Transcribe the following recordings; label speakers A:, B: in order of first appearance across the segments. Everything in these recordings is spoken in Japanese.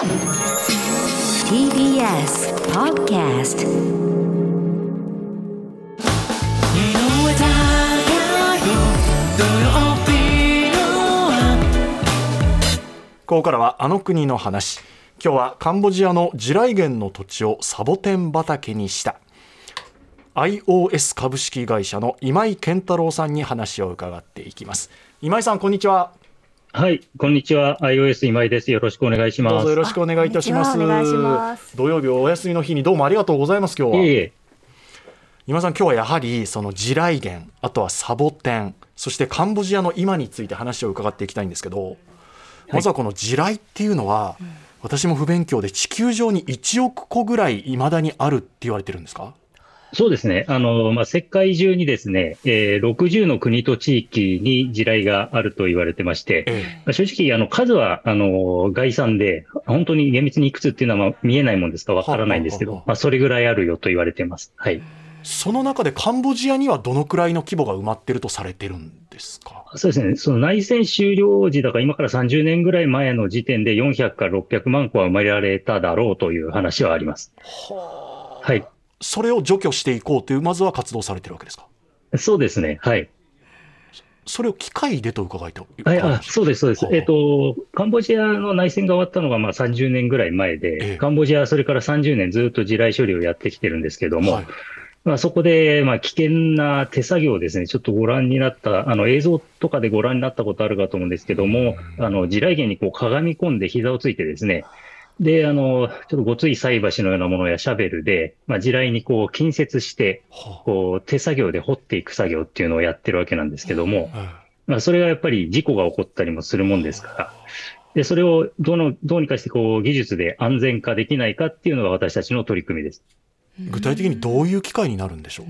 A: TBS Podcast
B: ここからはあの国の話。今日はカンボジアの地雷原の土地をサボテン畑にした。iOS 株式会社の今井健太郎さんに話を伺っていきます。今井さんこんにちは。
C: はい、こんにちは。iOS 今井です。よろしくお願いします。
B: どうぞよろしくお願いいたします。
D: ます。
B: 土曜日お休みの日にどうもありがとうございます今日は。い
C: えいえ、
B: 今井さん今日はやはりその地雷原あとはサボテンそしてカンボジアの今について話を伺っていきたいんですけどまずはこの地雷っていうのは、私も不勉強で地球上に1億個ぐらいいまだにあるって言われてるんですか？
C: そうですね。あの、まあ、世界中にですね、えー60の国と地域に地雷があると言われてまして、
B: え
C: まあ正直、あの、数は、あの、概算で、本当に厳密にいくつっていうのはまあ見えないもんですか？らわからないんですけどまあ、それぐらいあるよと言われてます。はい。
B: その中でカンボジアにはどのくらいの規模が埋まってるとされてるんですか？
C: そうですね。その内戦終了時だから今から30年ぐらい前の時点で400から600万個は生まれられただろうという話はあります。はい。
B: それを除去していこうというまずは活動されてるわけですか？
C: そうですね。はい。
B: それを機械でと伺いと
C: はい、あそうです、そうです。
B: は。あ
C: えっ、と、カンボジアの内戦が終わったのがまあ30年ぐらい前
B: ええ。
C: で、カンボジアはそれから30年ずっと地雷処理をやってきてるんですけども、
B: はい。
C: まあ、そこでまあ危険な手作業をですね、ちょっとご覧になった、あの映像とかでご覧になったことあるかと思うんですけども、あの地雷原にこうかがみ込んで膝をついてですね、で、あの、ちょっとごつい菜箸のようなものやシャベルで、まあ、地雷にこう近接して、
B: は
C: こう手作業で掘っていく作業っていうのをやってるわけなんですけども、まあ、それがやっぱり事故が起こったりもするもんですから、で、それをどの、どうにかしてこう技術で安全化できないかっていうのが私たちの取り組みです。
B: え具体的にどういう機械になるんでしょう？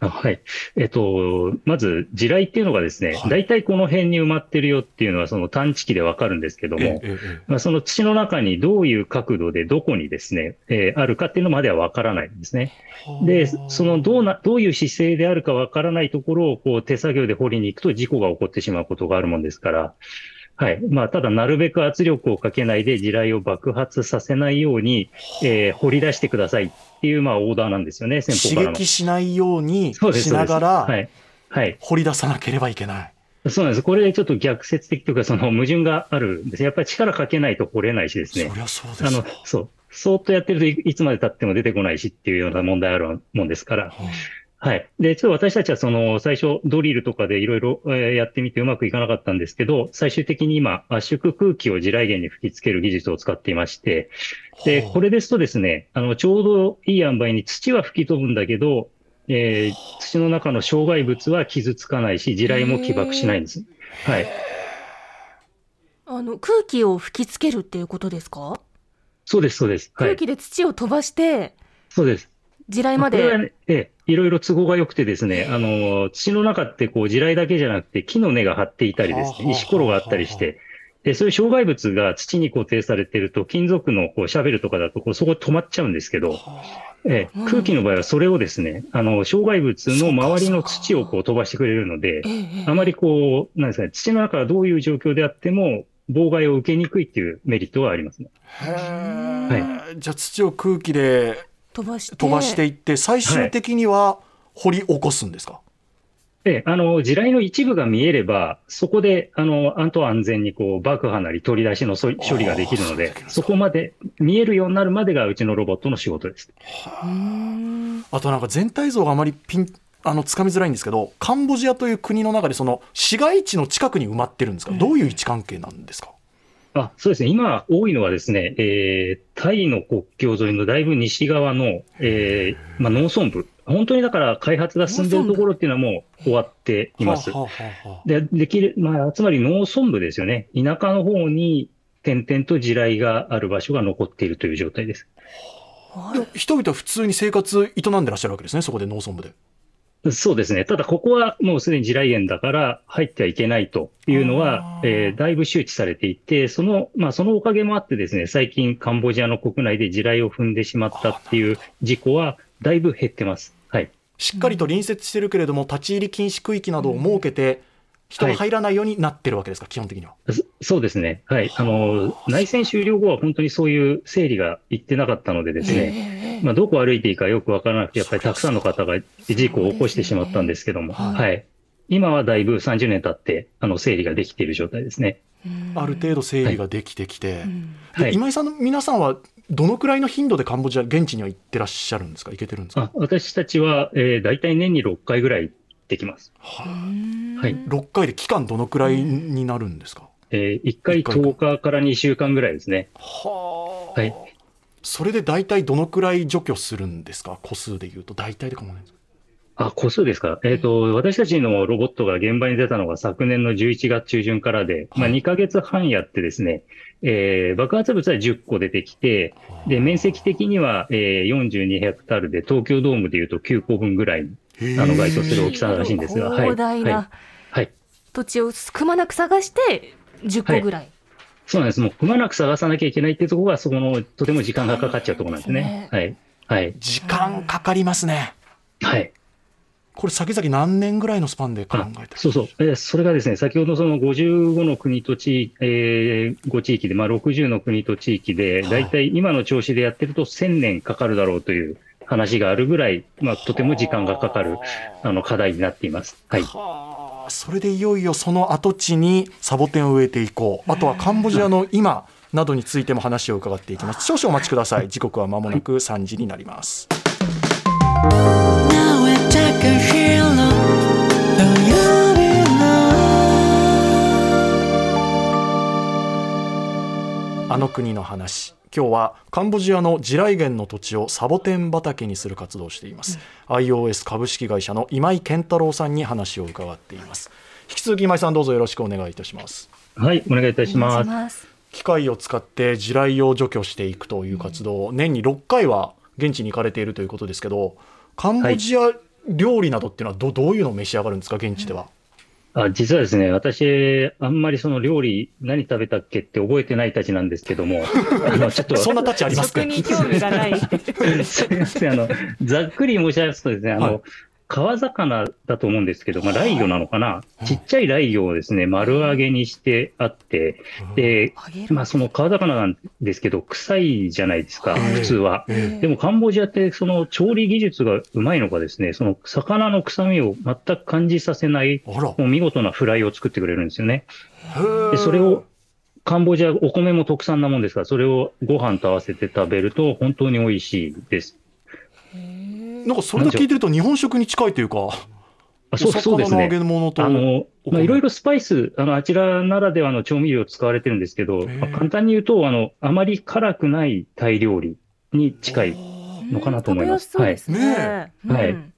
C: あはい。えっと、まず、地雷っていうのがですね
B: は、い。
C: 大体この辺に埋まってるよっていうのはその探知機でわかるんですけども、まあ、その土の中にどういう角度でどこにですね、えーあるかっていうのまではわからないんですね。
B: え
C: で、そのどうな、どういう姿勢であるかわからないところをこう手作業で掘りに行くと事故が起こってしまうことがあるもんですから、はい。まあ、ただなるべく圧力をかけないで地雷を爆発させないように、えー掘り出してくださいっていう、まあ、オーダーなんですよね、先
B: 刺
C: 方からの。
B: 激しないようにし。ながら
C: はい。はい。
B: 掘り出さなければいけない。
C: そうなんです。これちょっと逆説的というか、その 矛盾があるんです。やっぱり力かけないと掘れないしですね
B: そ。りゃそうです
C: あの
B: わ、
C: そう。そーっとやってるといいつまで経っても出てこないしっていうような問題あるもんですから。
B: はい
C: はい。で、ちょっと私たちはその最初ドリルとかでいろいろえーやってみてうまくいかなかったんですけど、最終的に今圧縮空気を地雷原に吹き付ける技術を使っていまして、で、
B: はあ
C: これですとですね、あの、ちょうどいい塩梅に土は吹き飛ぶんだけど、えー土の中の障害物は傷つかないし、地雷も起爆しないんです。はい。
D: あの空気を吹きつけるっていうことですか、
C: そうです、そうです。はい。
D: 空気で土を飛ばして
C: そうです。
D: 地雷まで
C: これはね、ええ、いろいろ都合が良くてですね、あの、土の中ってこう地雷だけじゃなくて木の根が張っていたりですね、石ころがあったりして、で、そういう障害物が土に固定されていると、金属のこうシャベルとかだとこうそこ止まっちゃうんですけど、え空気の場合はそれをですね、あの、障害物の周りの土をこう飛ばしてくれるので、あまりこう、なんですかね、土の中がどういう状況であっても、妨害を受けにくいっていうメリットはありますね。
B: へえ。じゃあ土を空気で
D: 飛ばして。
B: 飛ばしていって最終的には掘り起こすんですか、
C: ええ、あの、地雷の一部が見えれば、そこで、あの、安と安全にこう、爆破なり取り出しのそ処理ができるので
B: そ
C: こまで見えるようになるまでがうちのロボットの仕事です。
B: あとなんか全体像があまりピンあのつかみづらいんですけどカンボジアという国の中でその市街地の近くに埋まってるんですか、どういう位置関係なんですか？
C: あ、そうですね。今多いのはですね、えー、タイの国境沿いのだいぶ西側の、えー、まあ、農村部。本当にだから開発が進んでいるところっていうのはもう終わっています。
B: はあはあはあ
C: で、できる、まあ、つまり農村部ですよね。田舎の方に点々と地雷がある場所が残っているという状態です。
B: 人々は普通に生活営んでらっしゃるわけですねそこで農村部で
C: そうですね。ただ、ここはもうすでに地雷原だから入ってはいけないというのはえーだいぶ周知されていて、その、まあ、そのおかげもあってですね、最近カンボジアの国内で地雷を踏んでしまったっていう事故はだいぶ減ってます。はい。
B: しっかりと隣接してるけれども立ち入り禁止区域などを設けて人が入らないようになってるわけですか、基本的には。
C: そそうですね。はい。あの、内戦終了後は本当にそういう整理がいってなかったのでですね、まあ、どこ歩いていいかよくわからなくて、やっぱりたくさんの方が事故を起こしてしまったんですけども、
B: はい
C: はい。今はだいぶ30年経って、あの、整理ができている状態ですね。
B: ある程度整理ができてきて、で
C: はい。
B: 今井さんの皆さんはどのくらいの頻度でカンボジア、現地には行ってらっしゃるんですか、行けてるんですか？
C: あ私たちは、えー、大体年に6回ぐらい行ってきます。
B: は
C: はい。
B: 6回で期間どのくらいになるんですか？
C: えー、1回
B: 一回
C: 10日から2週間ぐらいですね。
B: はあ
C: はい。
B: それで大体どのくらい除去するんですか、個数でいうと、大体でかもないんですか？
C: あ、個数ですか？えっ、と、私たちのロボットが現場に出たのが昨年の11月中旬からで、まあ2ヶ月半やってですね、えー爆発物は10個出てきて、で、面積的には、えー42ヘクタールで、東京ドームでいうと9個分ぐらいあの、該当する大きさらしいんですが、はい。
D: 広大
C: はい
D: な。
C: はい。
D: 土地をくまなく探して10個ぐらい。
C: そうなんです。もう、くまなく探さなきゃいけないっていうところが、そこの、とても時間がかかっちゃうところなんですね。はい。はい。
B: 時間かかりますね。
C: はい。
B: これ先々何年ぐらいのスパンで考
C: あ
B: えて
C: そうそう、えーそれがですね、先ほどその55の国と地域、えー、5地域で、まあ、60の国と地域で、
B: はい
C: 大体今の調子でやってると1000年かかるだろうという話があるぐらい、まあ、とても時間がかかるあの課題になっています。はい。
B: はあ。それでいよいよその跡地にサボテンを植えていこう。あとはカンボジアの今などについても話を伺っていきます。少々お待ちください。時刻は間もなく3時になります.あの国の話今日はカンボジアの地雷原の土地をサボテン畑にする活動をしています、iOS 株式会社の今井健太郎さんに話を伺っています。引き続き今井さんどうぞよろしくお願いいたします。
C: はい、お願いいたします。
B: 機械を使って地雷を除去していくという活動、年に6回は現地に行かれているということですけどカンボジア料理などっていうのはどどういうのを召し上がるん。ですか現地では、
C: あ実はですね、私、あんまりその料理、何食べたっけって覚えてないたちなんですけども、あの、ちょっと、
B: そんなタッチありますね
D: 食に興味がない。
C: すみません。あの、ざっくり申し上げますとですね、あの、
B: はい
C: 川魚だと思うんですけど、まあ、ライギョなのかな、ちっちゃいライギョをですね、丸揚げにしてあって、で、まあ、その川魚なんですけど、臭いじゃないですか、
B: はい。
C: 普通は。
B: え
C: でもカンボジアって、その調理技術がうまいのかですね、その魚の臭みを全く感じさせない、もう見事なフライを作ってくれるんですよね。で、それを、カンボジア、お米も特産なもんですから、それをご飯と合わせて食べると本当に美味しいです。
B: なんかそれだけ聞いてると日本食に近いというか
C: あそうそうですねあの、まあ、いろいろスパイス、あの、あちらならではの調味料使われてるんですけど、
B: ー
C: まあ簡単に言うと、あの、あまり辛くないタイ料理に近いのかなと思います。
D: 食べやすそうですね。
C: はい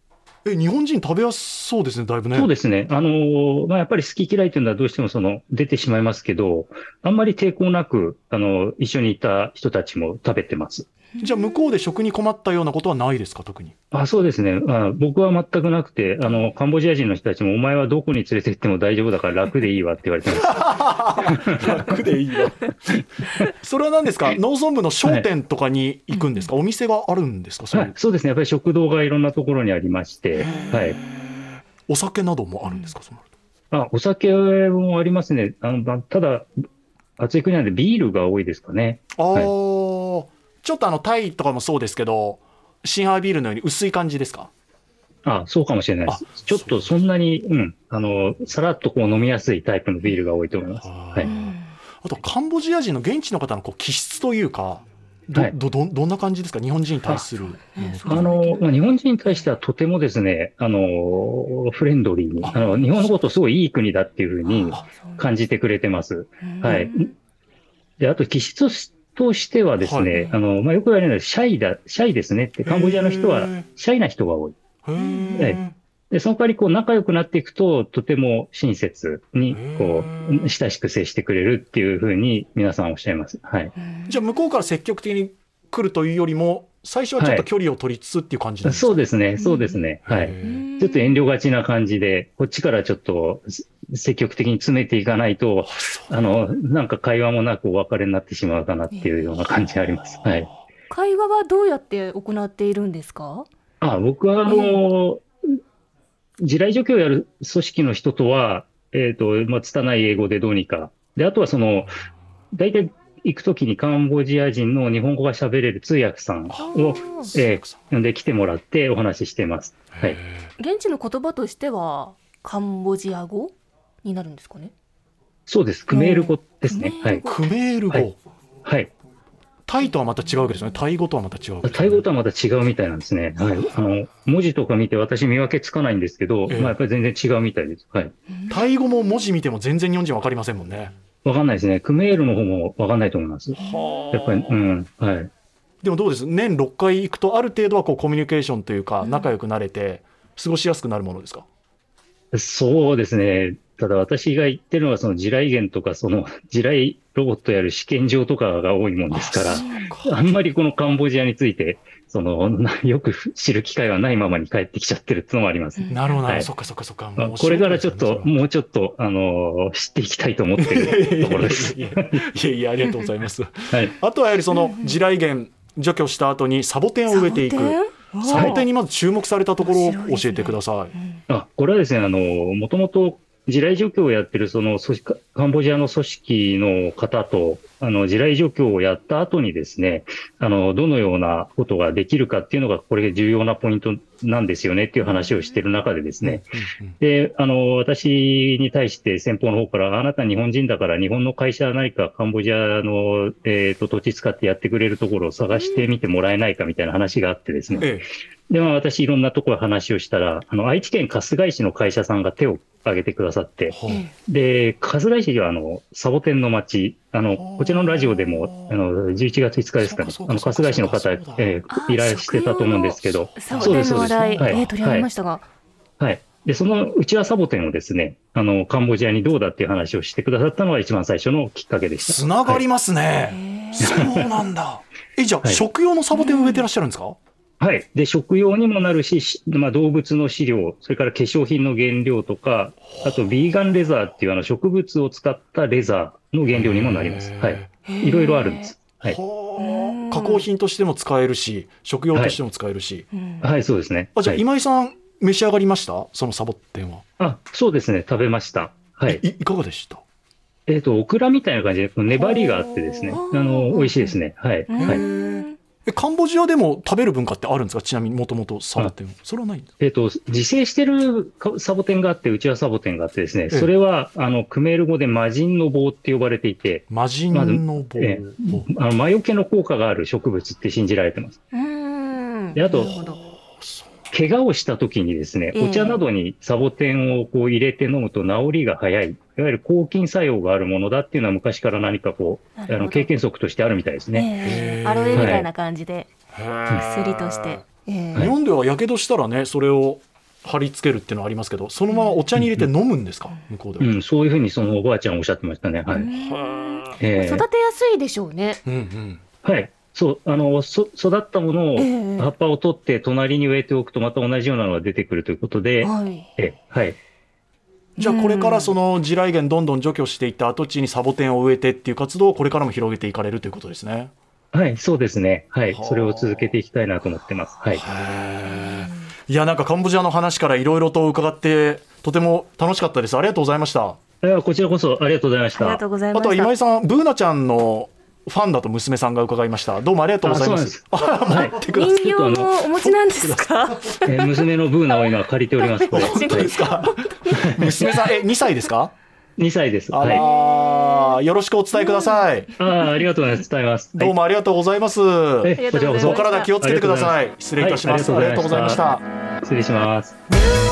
B: え日本人食べやすそうですねだいぶね
C: そうですね。あの、まあ、やっぱり好き嫌いというのはどうしてもその、出てしまいますけど、あんまり抵抗なく、あの、一緒にいた人たちも食べてます。
B: じゃあ向こうで食に困ったようなことはないですか特に？
C: あそうですねあ。僕は全くなくて、あの、カンボジア人の人たちも、お前はどこに連れて行っても大丈夫だから楽でいいわって言われてます。
B: 楽でいいわ それは何ですか？農村部の商店とかに行くんですか、お店があるんですか？そう
C: はい、そうですね。やっぱり食堂がいろんなところにありまして、はい。
B: お酒などもあるんですか、そうなると
C: あ、お酒もありますね。あの、まただ、暑い国なんでビールが多いですかね。
B: ああ、
C: はい
B: ちょっとあのタイとかもそうですけどシンハービールのように薄い感じですか？
C: あ、そうかもしれないです
B: あ。
C: ちょっとそんなに、うん、あの、さらっとこう飲みやすいタイプのビールが多いと思います。はい。
B: あとカンボジア人の現地の方のこう気質というかど,、
C: はい
B: どどどんな感じですか？日本人に対する
C: あの、まあ、日本人に対してはとてもですね、あの、フレンドリーに、
B: あ
C: あの、日本のことをすごいいい国だっていうふうに
B: あ
C: 感じてくれてます。はい。で、あと気質としてはですね、
B: はい
C: あの、まあ、よく言われるのはシャイだ、シャイですねって、カンボジアの人はシャイな人が多い。
B: へー
C: はで、その代わりこう仲良くなっていくと、とても親切に、こう、親しく接してくれるっていうふうに皆さんおっしゃいます。はい。
B: じゃあ向こうから積極的に来るというよりも最初はちょっと距離を取りつつっていう感じなんですか、
C: そうですね、そうですね。はい。ちょっと遠慮がちな感じで、こっちからちょっと積極的に詰めていかないと、あの、なんか会話もなくお別れになってしまうかなっていうような感じがあります。はい。
D: 会話はどうやって行っているんですか？
C: あ、僕はあの、地雷除去をやる組織の人とは、えっ、と、まあ、拙い英語でどうにか。で、あとはその、大体行くときにカンボジア人の日本語が喋れる通訳さんを、えー呼んで来てもらってお話ししてます。はい。
D: 現地の言葉としてはカンボジア語になるんですかね？
C: そうです。クメール語ですね。はい。
B: クメール語、
C: はいはい。
B: タイとはまた違うわけですよねタイ語とはまた違うわけです
C: タイ語とはまた違うみたいなんですね。はい。あの、文字とか見て私見分けつかないんですけど、
B: ええ
C: まあやっぱり全然違うみたいです。はい。
B: タイ語も文字見ても全然日本人わかりませんもんね
C: わかんないですね。クメールの方もわかんないと思います。や
B: は
C: っぱり、うん。はい。
B: でもどうです？年6回行くとある程度はこうコミュニケーションというか仲良くなれて過ごしやすくなるものですか、
C: そうですね。ただ私が言ってるのはその地雷原とかその地雷ロボットやる試験場とかが多いもんですから、あんまりこのカンボジアについて、その、なよく知る機会はないままに帰ってきちゃってるっていうのもあります。
B: なるほど
C: はい
B: そっかそっかそっか
C: まあ
B: もう
C: これからちょっと、もうちょっと、あのー知っていきたいと思ってるところです。
B: いやいやありがとうございます
C: はい。
B: あとはやはりその地雷原除去した後にサボテンを植えていくサボテンにまず注目されたところを教えてください。
C: あ、これはですね、あの、もともと地雷除去をやってるその組織カンボジアの組織の方と、あの、地雷除去をやった後にですね、あの、どのようなことができるかっていうのが、これ重要なポイントなんですよねっていう話をしてる中でですね、で、あの、私に対して先方の方から、あなた日本人だから日本の会社何かカンボジアの、えっ、と、土地使ってやってくれるところを探してみてもらえないかみたいな話があってですね。
B: え
C: で、まあ私いろんなところ話をしたら、あの、愛知県春日井市の会社さんが手を挙げてくださって。で、春日井市はあの、サボテンの町、あの、こちらのラジオでも、あの、11月5日ですかね。あの、春日井市の方、え
D: あ
C: ーいらしてたと思うんですけど、そうですそうです。はい。
D: えー取り上げましたが、
C: はい。で、そのうちわサボテンをですね、あの、カンボジアにどうだっていう話をしてくださったのが一番最初のきっかけでした。
B: つながりますね、
D: へー
B: そうなんだ。えじゃあ、
C: はい。
B: 食用のサボテンを植えてらっしゃるんですか、
C: はい。で、食用にもなるし、しまあ、動物の飼料、それから化粧品の原料とか、あと、ビーガンレザーっていうあの植物を使ったレザーの原料にもなります。はい。いろいろあるんです。はい。
B: はあ加工品としても使えるし食用としても使えるし、
D: うん
C: はい、そうですね。
B: あじゃあ
C: はい
B: 今井さん召し上がりました？そのサボテンは、
C: あ、そうですね。食べました。はい。
B: いいかがでした？
C: えっ、と、オクラみたいな感じで、粘りがあってですね、あの、美味しいですね。はい。
D: う
C: はい。
D: ん
B: えカンボジアでも食べる文化ってあるんですか？ちなみにもともとサボテンは。それはないんですか？
C: えっ、と、自生してるかサボテンがあって、うちはサボテンがあってですね、
B: え
C: それは、あの、クメール語で魔人の棒って呼ばれていて、
B: 魔人の棒、
C: えあの魔除けの効果がある植物って信じられてます。
D: うん。
C: であと
D: なるほど。
C: 怪我をした時にですね、
D: ええ。
C: お茶などにサボテンをこう入れて飲むと治りが早い、いわゆる抗菌作用があるものだっていうのは昔から何かこう、あの経験則としてあるみたいですね。
D: えー。アロエみたいな感じで。薬として、えー
B: 日本ではやけどしたらねそれを貼り付けるっていうのはありますけどそのままお茶に入れて飲むんですか、向こうでは、
C: うん、そういうふうにそのおばあちゃんおっしゃってましたね。はい。ええ。
D: 育てやすいでしょうね。
B: うんうん。
C: はい。そう、あの、そ育ったものを、
D: ええ。
C: 葉っぱを取って隣に植えておくとまた同じようなのが出てくるということで、
D: はい。
C: ええはい。
B: じゃあこれからその地雷原どんどん除去していった跡地にサボテンを植えてっていう活動をこれからも広げていかれるということですね。
C: はい、そうですね。はい
B: はあ。
C: それを続けていきたいなと思ってます。はい。
B: いやなんかカンボジアの話からいろいろと伺ってとても楽しかったです。ありがとうございました。
C: こちらこそありがとうございました。
D: ありがとうございま
B: あとは
D: した。
B: 今井さん、ブーナちゃんのファンだと娘さんが伺いました。どうもありがとうございます。
C: あそうなんです。はい。
B: 待ってください。
D: 人形もお持ちなんですか？
C: えー娘のブーナを今借りております。
B: 本当ですか？娘さん、え、2歳ですか
C: ？2歳です。
B: あら
C: はい。
B: ー、よろしくお伝えください。
C: ああ、ありがとうございます。伝えます。
B: どうもありがとうございます。
C: はい。ことちらこそ。
B: お体気をつけてください。失礼いたします。
C: はい
B: ありがとうございました。
C: 失礼します。